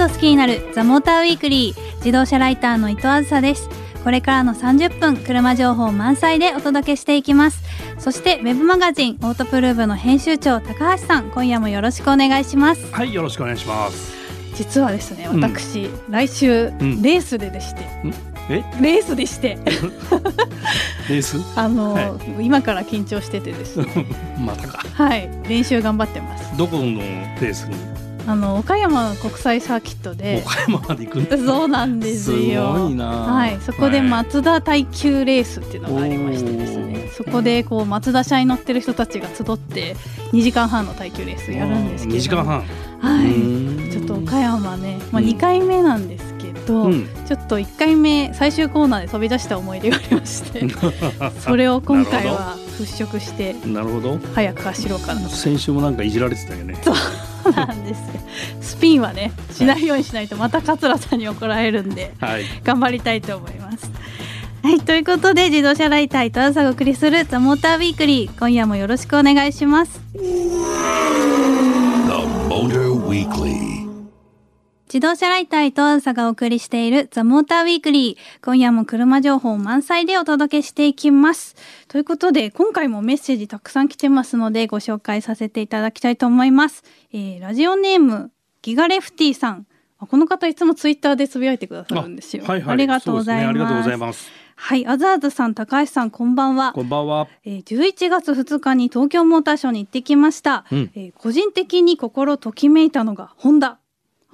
と好きになるザモーターウィークリー自動車ライターの伊藤あずさです。これからの30分車情報満載でお届けしていきます。そしてウェブマガジンオートプルーブの編集長高橋さん今夜もよろしくお願いします。はいよろしくお願いします。実はですね私、うん、来週、うん、レースででして、え？レースでして。レース？あの、はい、今から緊張しててですね。またか。はい練習頑張ってます。どこのレースに？あの岡山国際サーキットで。岡山まで行くそうなんですよ。すごいな。はい。そこで松田耐久レースっていうのがありましてですね、はい、そこでこう松田車に乗ってる人たちが集って2時間半の耐久レースやるんですけど。2時間半。はい。ちょっと岡山ね、まあ、2回目なんですけど、うん、ちょっと1回目最終コーナーで飛び出した思い出がありまして。それを今回は払拭してなるほど。早く走ろうかな先週もなんかいじられてたよね。そうなんですスピンはねしないようにしないとまた桂さんに怒られるんで、はい、頑張りたいと思います。はい、ということで自動車ライター伊藤朝がお送りするザモーターウィークリー今夜もよろしくお願いします。自動車ライター伊藤朝がお送りしているザ・モーターウィークリー。今夜も車情報満載でお届けしていきます。ということで、今回もメッセージたくさん来てますので、ご紹介させていただきたいと思います。えー、ラジオネーム、ギガレフティさん。この方いつもツイッターでつぶやいてくださるんですよ。あはいはい、ありがとうございます。ね、ありがとうございます。はい、アザーズさん、高橋さん、こんばんは。こんばんは。えー、11月2日に東京モーターショーに行ってきました。うん、えー、個人的に心ときめいたのがホンダ。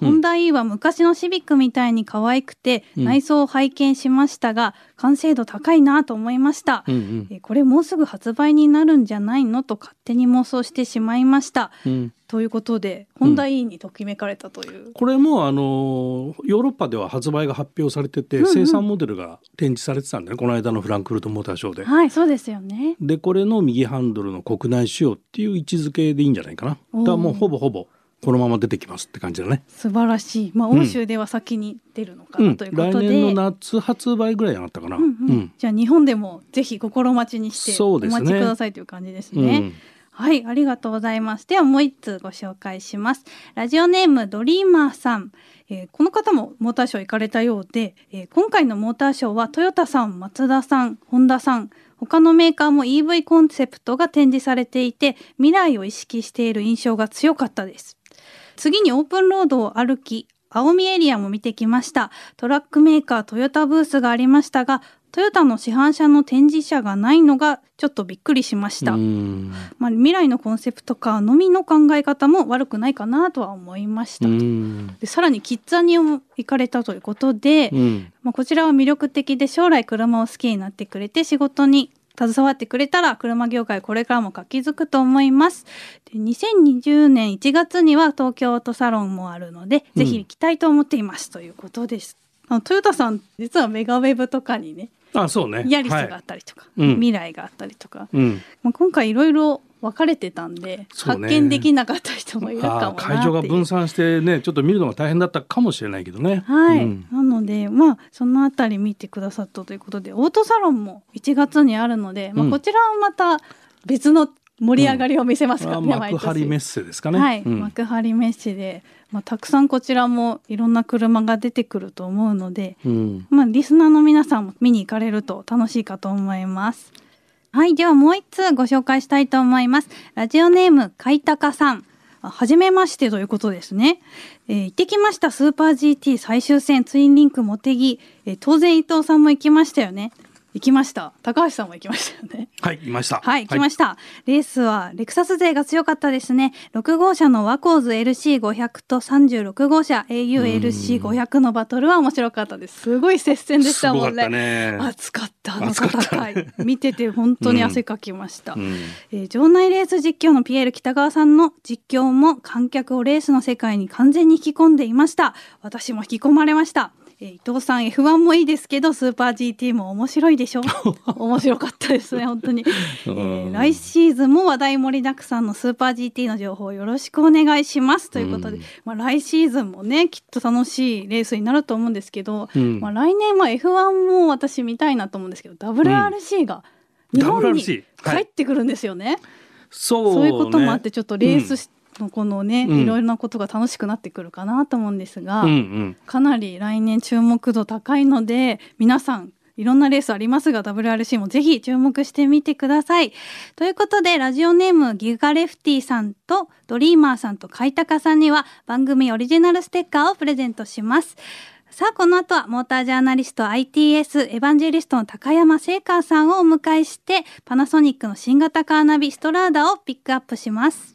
ホンダ E は昔のシビックみたいに可愛くて、内装を拝見しましたが、完成度高いなと思いました、うんうん、これもうすぐ発売になるんじゃないのと勝手に妄想してしまいました、うん、ということでホンダ E にときめかれたという、うん、これもあのヨーロッパでは発売が発表されてて、うんうん、生産モデルが展示されてたんでねこの間のフランクフルトモーターショーで。はいそうですよね。でこれの右ハンドルの国内仕様っていう位置づけでいいんじゃないかな。だからもうほぼほぼこのまま出てきますって感じだね。素晴らしい。まあ欧州では先に出るのかな、ということで、来年の夏発売ぐらいになったかな、うんうん。うん、じゃあ日本でもぜひ心待ちにしてお待ちくださいという感じですね、うん、はいありがとうございますではもう一通ご紹介します。ラジオネームドリーマーさん。えー、この方もモーターショー行かれたようで、えー、今回のモーターショーはトヨタさん、マツダさん、ホンダさん、他のメーカーも EV コンセプトが展示されていて未来を意識している印象が強かったです次にオープンロードを歩き青海エリアも見てきました。トラックメーカートヨタブースがありましたがトヨタの市販車の展示車がないのがちょっとびっくりしました、まあ、未来のコンセプトカーのみの考え方も悪くないかなとは思いました。でさらにキッザニも行かれたということで、まあ、こちらは魅力的で将来車を好きになってくれて仕事に携わってくれたら車業界これからも活気づくと思います。で2020年1月には東京オートサロンもあるので、うん、ぜひ行きたいと思っていますということです。あのトヨタさん実はメガウェブとかにねあそうね。ヤリスがあったりとか、はい、未来があったりとか、うん、まあ、今回いろいろ分かれてたんで、ね、発見できなかった人もいるかも会場が分散してねちょっと見るのが大変だったかもしれないけどね。はい、うん、なのでまあそのあたり見てくださったということでオートサロンも1月にあるので、まあ、こちらはまた別の盛り上がりを見せますからね、うん、幕張メッセですかね。はい、うん、幕張メッセでまあ、たくさんこちらもいろんな車が出てくると思うので、うん、まあ、リスナーの皆さんも見に行かれると楽しいかと思います。はい、ではもう一通ご紹介したいと思います。ラジオネームかいたかさん。はじめましてということですね。えー、行ってきましたスーパー GT 最終戦ツインリンク茂木、えー、当然伊藤さんも行きましたよね。行きました。高橋さんも行きましたよね。はいいました。はい行きました、はい、レースはレクサス勢が強かったですね。6号車のワコーズ LC500 と36号車 AULC500 のバトルは面白かったです。すごい接戦でしたもんね。ね。熱かったあの戦い、ね、見てて本当に汗かきました、うん、えー、場内レース実況のピエール北川さんの実況も観客をレースの世界に完全に引き込んでいました。私も引き込まれましたえー、伊藤さん F1 もいいですけどスーパー GT も面白いでしょ？面白かったですね本当に、えー、来シーズンも話題盛りだくさんのスーパー GT の情報よろしくお願いします。ということで、まあ、来シーズンもねきっと楽しいレースになると思うんですけど、うん、まあ、来年は F1 も私見たいなと思うんですけど WRC が日本に帰ってくるんですよね。そう、そういうこともあってちょっとレースのこのね、うん、いろいろなことが楽しくなってくるかなと思うんですが、うんうん、かなり来年注目度高いので皆さんいろんなレースありますが WRC もぜひ注目してみてください。ということでラジオネームギガレフティさんとドリーマーさんとカイタカさんには番組オリジナルステッカーをプレゼントします。さあこの後はモータージャーナリスト ITS エヴァンジェリストの高山聖華さんをお迎えしてパナソニックの新型カーナビストラーダをピックアップします。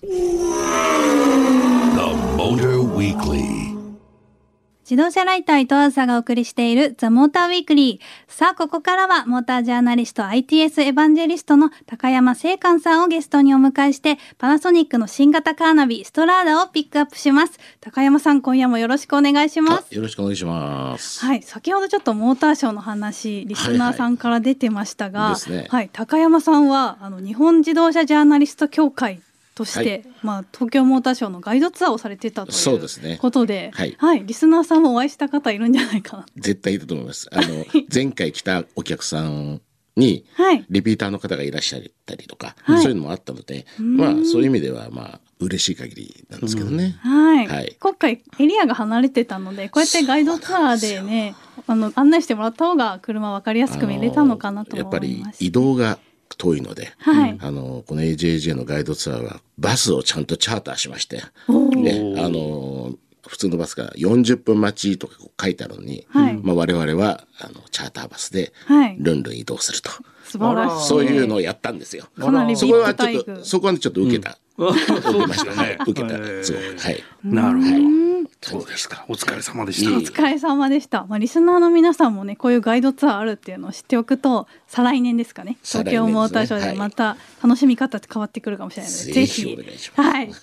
自動車ライター伊藤梓がお送りしているザ・モーターウィークリー。さあ、ここからはモータージャーナリスト ITS エヴァンジェリストの高山聖寛さんをゲストにお迎えして、パナソニックの新型カーナビストラーダをピックアップします。高山さん、今夜もよろしくお願いします。よろしくお願いします。はい、先ほどちょっとモーターショーの話、リスナーさんから出てましたが、はいはいはい、高山さんはあの日本自動車ジャーナリスト協会として、はい、まあ、東京モーターショーのガイドツアーをされてたということで、ね、はい、はい、リスナーさんもお会いした方いるんじゃないかな。絶対いると思います。あの前回来たお客さんに、リピーターの方がいらっしゃったりとか、はい、そういうのもあったので、まあそういう意味ではまあ嬉しい限りなんですけどね。はい、はい、今回エリアが離れてたので、こうやってガイドツアーでね、あの案内してもらった方が車わかりやすく見れたのかなとやっぱり移動が遠いので、はい、あのこの AJJ のガイドツアーはバスをちゃんとチャーターしまして、ね、あの普通のバスが40分待ちとか書いてあるのに、はい、まあ、我々はあのチャーターバスでルンルン移動すると、素晴らしい。そういうのをやったんですよ。かなりそこはちょっとそこはちょっと受けた、うん、受けました。ね。受けた、そう。はい。なるほど。そうですか。お疲れ様でした。お疲れ様でした。まあリスナーの皆さんもね、こういうガイドツアーあるっていうのを知っておくと、再来年ですかね。東京モーターショーでまた楽しみ方って変わってくるかもしれないので、ぜひはい。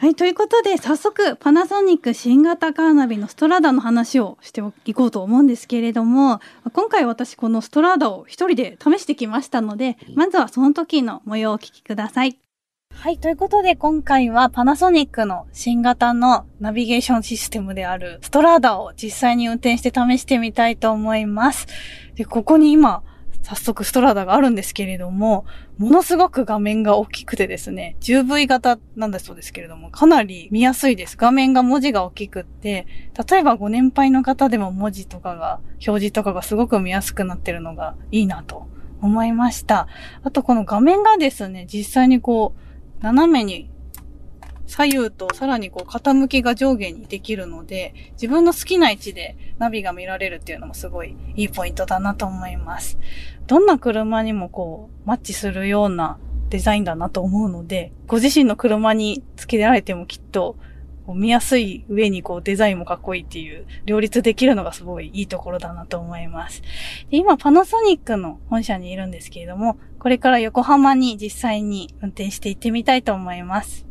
はい、ということで早速パナソニック新型カーナビのストラーダの話をしていこうと思うんですけれども今回私このストラーダを一人で試してきましたのでまずはその時の模様をお聞きください。はい。ということで、今回はパナソニックの新型のナビゲーションシステムであるストラーダを実際に運転して試してみたいと思います。で、ここに今、早速ストラーダがあるんですけれども、ものすごく画面が大きくてですね、10V 型なんだそうですけれども、かなり見やすいです。画面が文字が大きくって、例えばご年配の方でも文字とかが、表示とかがすごく見やすくなってるのがいいなと思いました。あとこの画面がですね、実際にこう、斜めに左右とさらにこう傾きが上下にできるので、自分の好きな位置でナビが見られるっていうのもすごいいいポイントだなと思います。どんな車にもこうマッチするようなデザインだなと思うので、ご自身の車に付けられてもきっとこう見やすい上にこうデザインもかっこいいっていう両立できるのがすごいいいところだなと思います。で今パナソニックの本社にいるんですけれども、これから横浜に実際に運転して行ってみたいと思います。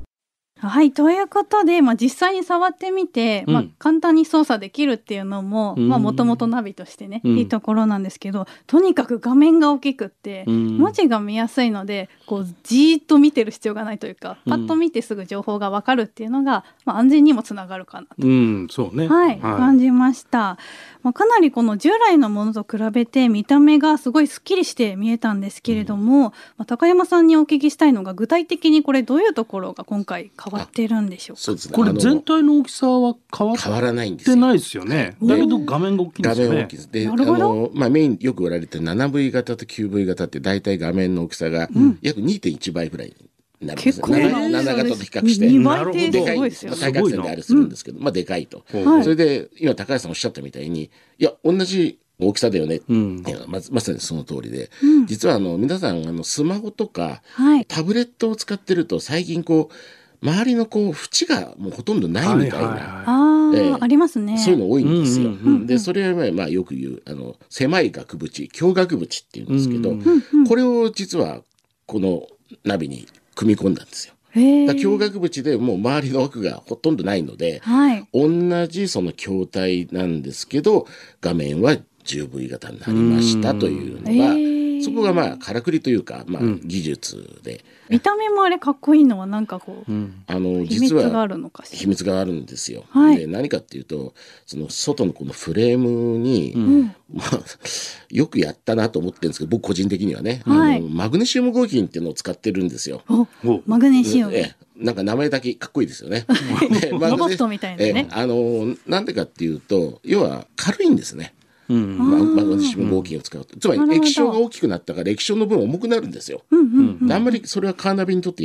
はい。ということで、まあ、実際に触ってみて、うん、まあ、簡単に操作できるっていうのも、まあ、もともとナビとしてね、うん、いいところなんですけど、とにかく画面が大きくって、うん、文字が見やすいので、こう、じーっと見てる必要がないというか、パッと見てすぐ情報がわかるっていうのが、まあ、安全にもつながるかなと。うん、そうね。はい。はい、感じました。まあ、かなりこの従来のものと比べて見た目がすごいすっきりして見えたんですけれども、まあ、高山さんにお聞きしたいのが具体的にこれどういうところが今回変わってるんでしょうか？そうですね。これ全体の大きさは変わ変わらないんですないですよね。だけど画面が大きいんですよね。画面大きいです。であの、まあ、メインよく言われてる 7V 型と 9V 型って大体画面の大きさが約2.1倍ぐらいなるんですよ。7型と比較して。2倍ってでかいんですよ。対角線でありするんですけど、まあでかいと。それで、今高橋さんおっしゃったみたいに、いや、同じ大きさだよね。っていうのはままさにその通りで、実はあの皆さんあのスマホとか、タブレットを使ってると最近こう周りのこう縁がもうほとんどないみたいな、あありますね。そういうの多いんですよ。でそれはまあよく言うあの狭い額縁強額縁っていうんですけど、これを実はこのナビに組み込んだんですよ。強額縁でもう周りの枠がほとんどないので、はい、同じその筐体なんですけど画面は 10V 型になりましたというのがそこがまあからくりというか、まあ、技術で、見た目もあれかっこいいのはなんかこう、あの実は秘密があるんですよ。はい、で何かっていうとその外のこのフレームに、まあ、よくやったなと思ってるんですけど僕個人的にはね、はい、あのマグネシウム合金っていうのを使ってるんですよ。マグネシウム、えなんか名前だけかっこいいですよね。ロボットみたいなね。あのなんでかっていうと要は軽いんですね。うん、マグネシウム合金を使うと、つまり液晶が大きくなったから液晶の分重くなるんですよ。あんまりそれはカーナビにとって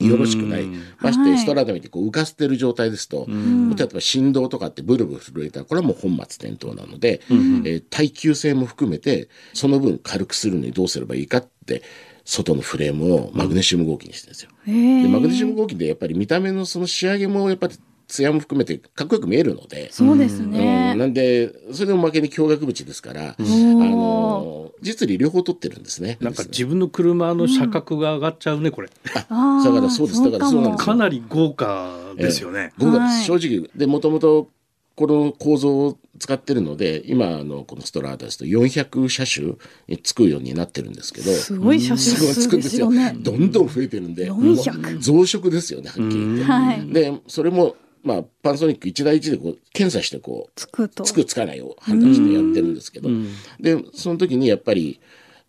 よろしくない。ましてストラダミってこう浮かせてる状態ですと、例えば振動とかってブルブル震えたらこれはもう本末転倒なので、えー、耐久性も含めてその分軽くするのにどうすればいいかって外のフレームをマグネシウム合金にしてるんですよ。でマグネシウム合金でやっぱり見た目のその仕上げもやっぱり艶も含めてかっこよく見えるので。そうですね、うん、なんでそれでおまけに驚愕縁ですから、あの実利両方取ってるんですね。なんか自分の車の車格が上がっちゃうねこれ、あだからそうです。だからそうなんですかなり豪華ですよね、えー、豪華。です、正直でもともとこの構造を使ってるので今のこのストラーダですと400車種につくようになってるんですけど。すごい車種数ですよ。ね。どんどん増えてるんで。増殖ですよねはっきり言って。はい、でそれもまあ、パンソニック一台一でこう検査してこうつくつくつかないを判断してやってるんですけど、でその時にやっぱり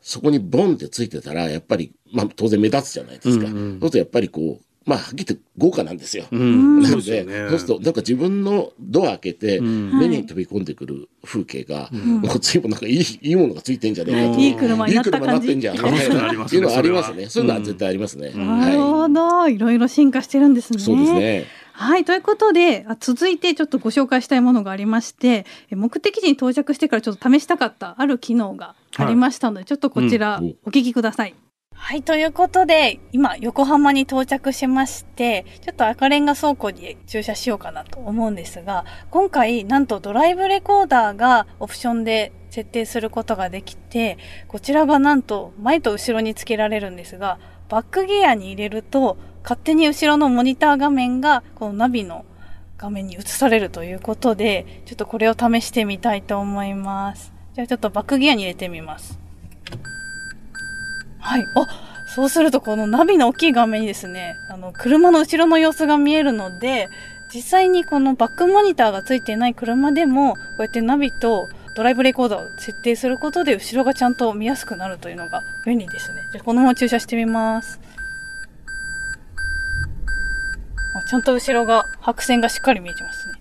そこにボンってついてたらやっぱり、まあ、当然目立つじゃないですか。うんうん、そうするとやっぱりこうまあ、はっきり言って豪華なんですよ。うん、なので、ね、そうすると、なんか自分のドア開けて、目に飛び込んでくる風景が、うん、もう随分なんかいい、いいものがついてんじゃねえかと。いい車になった感じ。いい車になってんじゃん。っていうのはありますね。そういうのは絶対ありますね。なるほど。いろいろ進化してるんですね。そうですね。はいということで続いてちょっとご紹介したいものがありまして目的地に到着してからちょっと試したかったある機能がありましたので、はい、ちょっとこちらお。聞きください。うんはい、ということで、今、横浜に到着しまして、ちょっと赤レンガ倉庫に駐車しようかなと思うんですが、今回、なんとドライブレコーダーがオプションで設定することができて、こちらがなんと前と後ろにつけられるんですが、バックギアに入れると、勝手に後ろのモニター画面が、このナビの画面に映されるということで、ちょっとこれを試してみたいと思います。じゃあちょっとバックギアに入れてみます。はい。あ、そうするとこのナビの大きい画面にですね、あの、車の後ろの様子が見えるので、実際にこのバックモニターがついてない車でも、こうやってナビとドライブレコーダーを設定することで後ろがちゃんと見やすくなるというのが便利ですね。じゃこのまま駐車してみます。ちゃんと後ろが白線がしっかり見えてますね。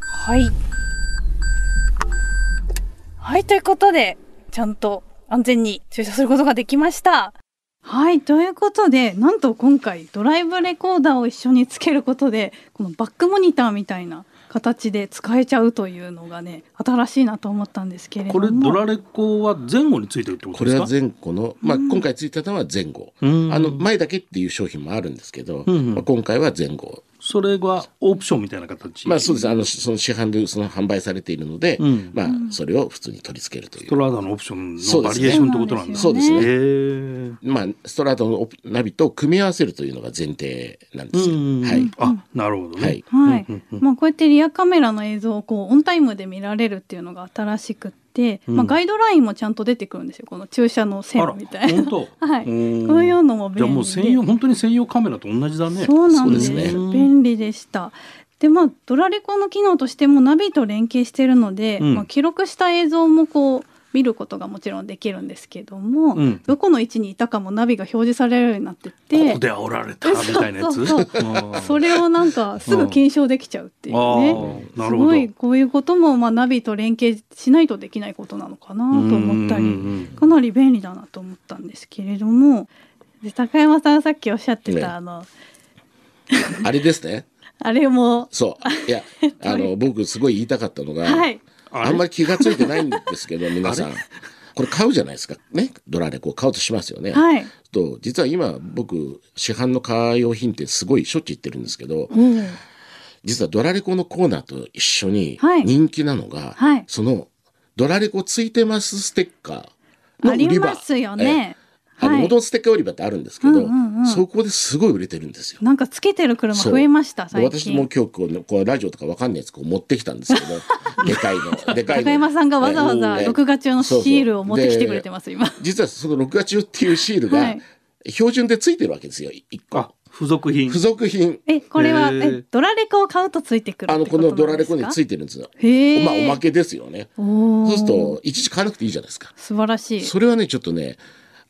はい。はい、ということで、ちゃんと安全に駐車することができました。はい、ということで、なんと今回ドライブレコーダーを一緒につけることで、このバックモニターみたいな形で使えちゃうというのがね新しいなと思ったんですけれども。これドラレコは前後についてるってことですか？これは前後の、まあ、今回ついてたのは前後、あの前だけっていう商品もあるんですけど、まあ、今回は前後それがオプションみたいな形。まあそうです。あのその市販でその販売されているので、うん、まあそれを普通に取り付けるという。ストラーダのオプションのバリエーションってことなんだ。そうですね、ね、まあストラーダのナビと組み合わせるというのが前提なんですよ、はい。あなるほどね。はい、はい、まあこうやってリアカメラの映像をこうオンタイムで見られるっていうのが新しくて、うん、まあ、ガイドラインもちゃんと出てくるんですよこの駐車の線みたいな。はい、こういうのも便利じゃもう専用本当に専用カメラと同じだね。そうなんですね。便利でした。でまあドラレコの機能としてもナビと連携しているので、うん、まあ、記録した映像もこう見ることがもちろんできるんですけども、うん、どこの位置にいたかもナビが表示されるようになっててここで煽られた みたいなやつ？それをなんかすぐ検証できちゃうっていうね。すごいこういうこともまあナビと連携しないとできないことなのかなと思ったりかなり便利だなと思ったんですけれどもで高山さんさっきおっしゃってた、ね、あのあれですね。あれも。そう。いやあの 僕すごい言いたかったのが、はいあんまり気が付いてないんですけど 皆さん。これ買うじゃないですか。ね？ドラレコ買うとしますよね。はい、と実は今僕市販のカー用品ってすごいしょっちゅう行ってるんですけど、うん、実はドラレコのコーナーと一緒に人気なのが、はい、そのドラレコついてますステッカーの売り場。ありますよね。あの、元ステッカー売り場ってあるんですけど、そこですごい売れてるんですよ。なんかつけてる車増えました私も今日こう、こうラジオとかわかんないやつこう持ってきたんですけど、でかいの。でかいの。高山さんがわざわざ録画中のシールを持ってきてくれてます、今。実はその録画中っていうシールが、標準でついてるわけですよ、一個。付属品。付属品。え、これは、え、ドラレコを買うとついてくるあの、このドラレコについてるんですよ。へまあ、おまけですよね。そうすると、いちいち買わなくていいじゃないですか。素晴らしい。それはね、ちょっとね、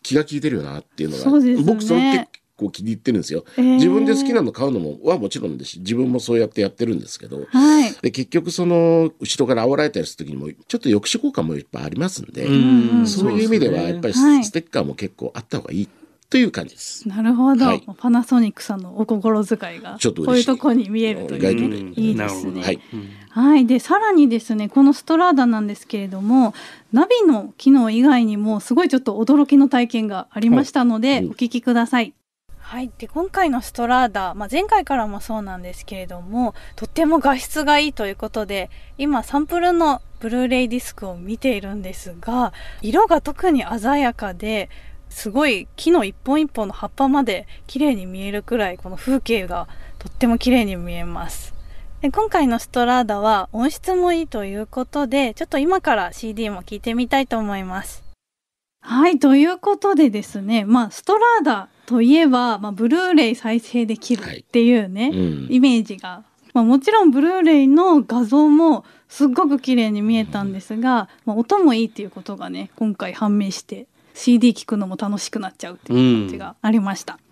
気が利いてるよなっていうのが。そうですね。僕、それ結構気に入ってるんですよ。自分で好きなの買うのもはもちろんですし、自分もそうやってやってるんですけど、はい、で結局その後ろから煽られたりする時にもちょっと抑止効果もいっぱいありますんで、うんそういう意味ではやっぱりステッカーも結構あった方がいいという感じです。なるほど、はい、パナソニックさんのお心遣いがちょっとこういうところに見えるといういいですね。はい、はい、でさらにですねこのストラーダなんですけれどもナビの機能以外にもすごいちょっと驚きの体験がありましたので、はい、お聞きください。はい、で今回のストラーダ、まあ、前回からもそうなんですけれどもとっても画質がいいということで今サンプルのブルーレイディスクを見ているんですが色が特に鮮やかですごい木の一本一本の葉っぱまで綺麗に見えるくらいこの風景がとっても綺麗に見えます。で今回のストラーダは音質もいいということでちょっと今から CD も聴いてみたいと思います。はいということでですねまあストラーダといえば、まあ、ブルーレイ再生できるっていうね、はい。うん、イメージが、まあ、もちろんブルーレイの画像もすっごく綺麗に見えたんですが、まあ、音もいいっていうことがね今回判明して CD 聴くのも楽しくなっちゃうっていう感じがありました。うん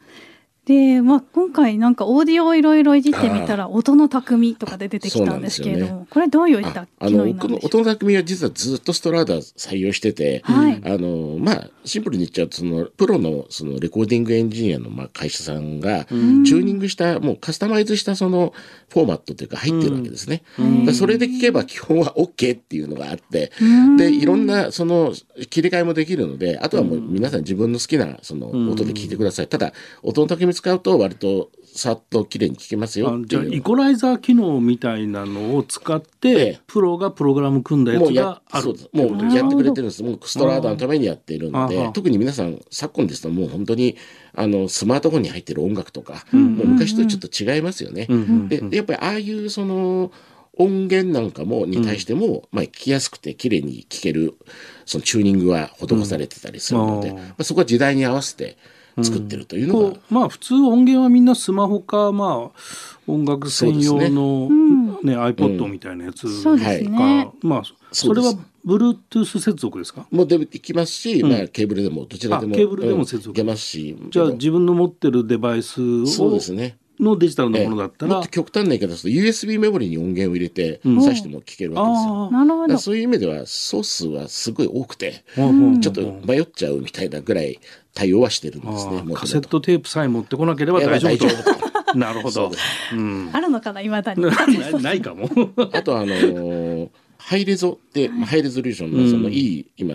で、まあ、今回なんかオーディオをいろいろいじってみたら音の匠とかで出てきたんですけれども、ね、これどういった機能になるんでしょう音の匠は実はずっとストラーダ採用してて、はい、あのまあシンプルに言っちゃうとそのプロのそのレコーディングエンジニアのまあ会社さんがチューニングしたもうカスタマイズしたそのフォーマットというか入ってるわけですね。それで聞けば基本は OK っていうのがあってでいろんなその切り替えもできるのであとはもう皆さん自分の好きなその音で聞いてください。ただ音の匠使うと割とさっと綺麗に聞けますよじゃあイコライザー機能みたいなのを使って、ええ、プロがプログラム組んだやつがあるもうやってくれてるんです。もうストラーダのためにやっているので特に皆さん昨今ですともう本当にあのスマートフォンに入ってる音楽とか、うん、もう昔とちょっと違いますよね。うん、でやっぱりああいうその音源なんかもに対しても、うん、まあ、聞きやすくて綺麗に聞けるそのチューニングは施されてたりするので、まあ、そこは時代に合わせて作ってるというのが、うん、まあ普通音源はみんなスマホかまあ音楽専用のね、ね iPod みたいなやつか、ね、まあそれは Bluetooth 接続ですか？もうできますし、うん、まあ、ケーブルでもどちらでもケーブルでも接続、いけますし。じゃあ自分の持ってるデバイスをそうですねのデジタルのものだったら、もっと極端な言い方すると USB メモリに音源を入れて挿しても聞けるわけですよ。なるほどそういう意味ではソースはすごい多くて、ちょっと迷っちゃうみたいなぐらい対応はしてるんですね。カセットテープさえ持ってこなければ大丈夫と。なるほど。うん、あるのかないまだに。ないかも。あとあのーハイレゾって、ハイレゾリューションのそのいい、今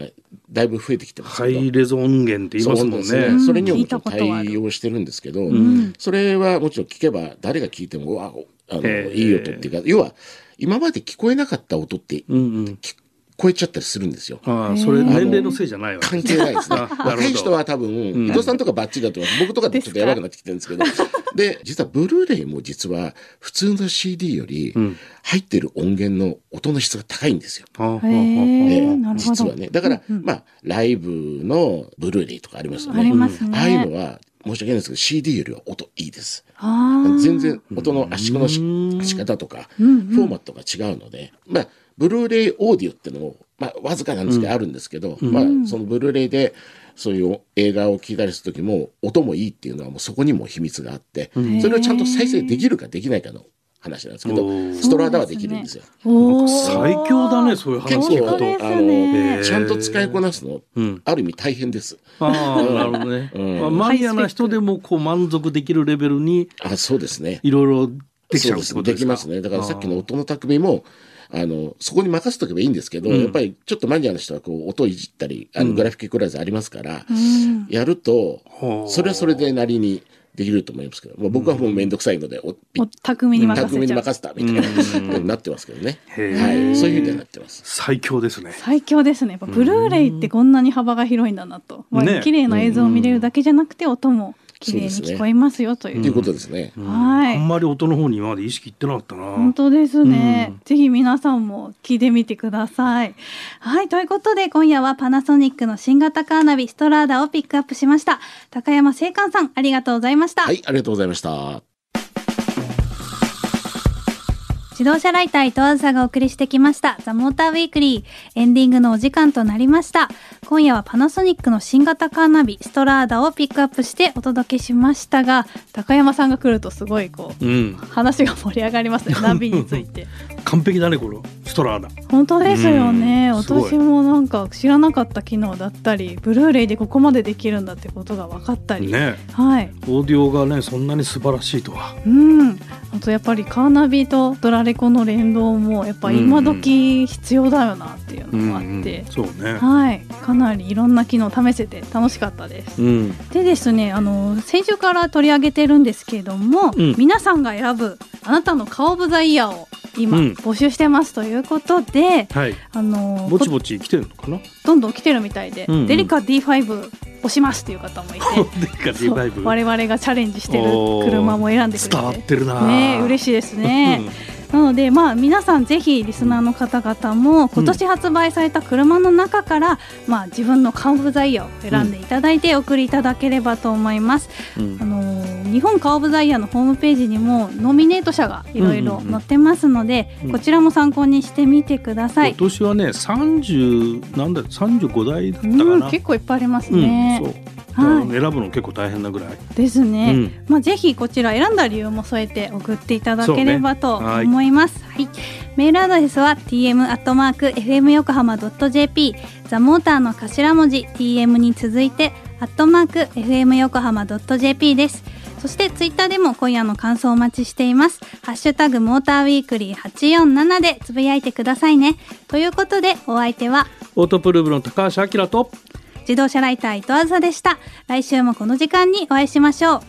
だいぶ増えてきてますハイレゾ音源って言いますもんね。それにも対応してるんですけど、それはもちろん聞けば誰が聞いてもわあのいい音っていうか要は今まで聞こえなかった音って、聞超えちゃったりするんですよ。ああ、それ年齢のせいじゃないわ関係ないですね。若い人は多分、伊藤さんとかバッチリだと僕とかでちょっとやばくなってきてるんですけど、で、実はブルーレイも実は普通の CD より入ってる音源の音の質が高いんですよ。実はね。だから、まあ、ライブのブルーレイとかありますよね。ああいうのは、申し訳ないですけど CD よりは音いいです。全然音の圧縮の仕方とか、フォーマットが違うので、まあ、ブルーレイオーディオっていうのも、まあ、わずかなんですけど、あるんですけど、まあ、そのブルーレイでそういう映画を聞いたりする時も音もいいっていうのはもうそこにも秘密があって、それをちゃんと再生できるかできないかの話なんですけどストラーダはできるんですよ。最強だねそういう話結構あのちゃんと使いこなすの、ある意味大変です。ああなるほどね。まあ、マニアな人でもこう満足できるレベルにあそうですね。いろいろできちゃうってことですか？できますね。だからさっきの音の匠もあの、そこに任せとけばいいんですけど、うん、やっぱりちょっとマニアの人はこう、音いじったり、あの、グラフィッククライズありますから、うん、やると、それはそれでなりに、できると思いますけど、まあ、僕はもう面倒くさいので、お匠に任せ匠に任せたみたいな。ことになってますけどね。はい、そういうふうになってます。最強ですね。最強ですね。ブルーレイってこんなに幅が広いんだなと。まあ、綺麗な映像を見れるだけじゃなくて、音も綺麗に聞こえますよという。ということですね。はい。あんまり音の方に今まで意識いってなかったな。本当ですね。ぜひ皆さんも聞いてみてください。はい。ということで今夜はパナソニックの新型カーナビストラーダをピックアップしました。高山聖寛さんありがとうございました。はい、ありがとうございました。自動車ライター伊藤あずさがお送りしてきました。ザ・モーターウィークリー。エンディングのお時間となりました。今夜はパナソニックの新型カーナビストラーダをピックアップしてお届けしましたが高山さんが来るとすごいこう、うん、話が盛り上がりますね。ナビについて。完璧だねこのストラーダ。本当ですよね、うん、私もなんか知らなかった機能だったりブルーレイでここまでできるんだってことが分かったり。ね。はい。オーディオがねそんなに素晴らしいとは。うんあとやっぱりカーナビとドラレコの連動もやっぱ今時必要だよなっていうのもあって、うんうん、そうね。はい。かなりいろんな機能試せて楽しかったです、うん、でですねあの先週から取り上げてるんですけれども、うん、皆さんが選ぶあなたの顔オブザイヤーを今、募集してますということで、はい、あのぼちぼち来てるのかな？どんどん来てるみたいで、うんうん、デリカ D5 押しますっていう方もいて 我々がチャレンジしてる車も選んでくれて。伝わってるなね嬉しいですね。なので、まあ、皆さんぜひリスナーの方々も今年発売された車の中から、うん、まあ、自分のカーブザイヤーを選んでいただいてお送りいただければと思います。うん、あの日本カーブザイヤーのホームページにもノミネート者がいろいろ載ってますので、こちらも参考にしてみてください。今年はね30なんだ35台だったかな、結構いっぱいありますね。はい、選ぶの結構大変なぐらい。ですね、うん、まあぜひこちら選んだ理由も添えて送っていただければと思います、ね、はい、はい、メールアドレスは tm アットマーク fm 横浜ドット jp ザモーターの頭文字 tm に続いてアットマーク fm 横浜ドット jp ですそしてツイッターでも今夜の感想をお待ちしています。ハッシュタグモーターウィークリー847でつぶやいてくださいね。ということでお相手はオートプルーブの高橋明と自動車ライター伊藤あずさでした。来週もこの時間にお会いしましょう。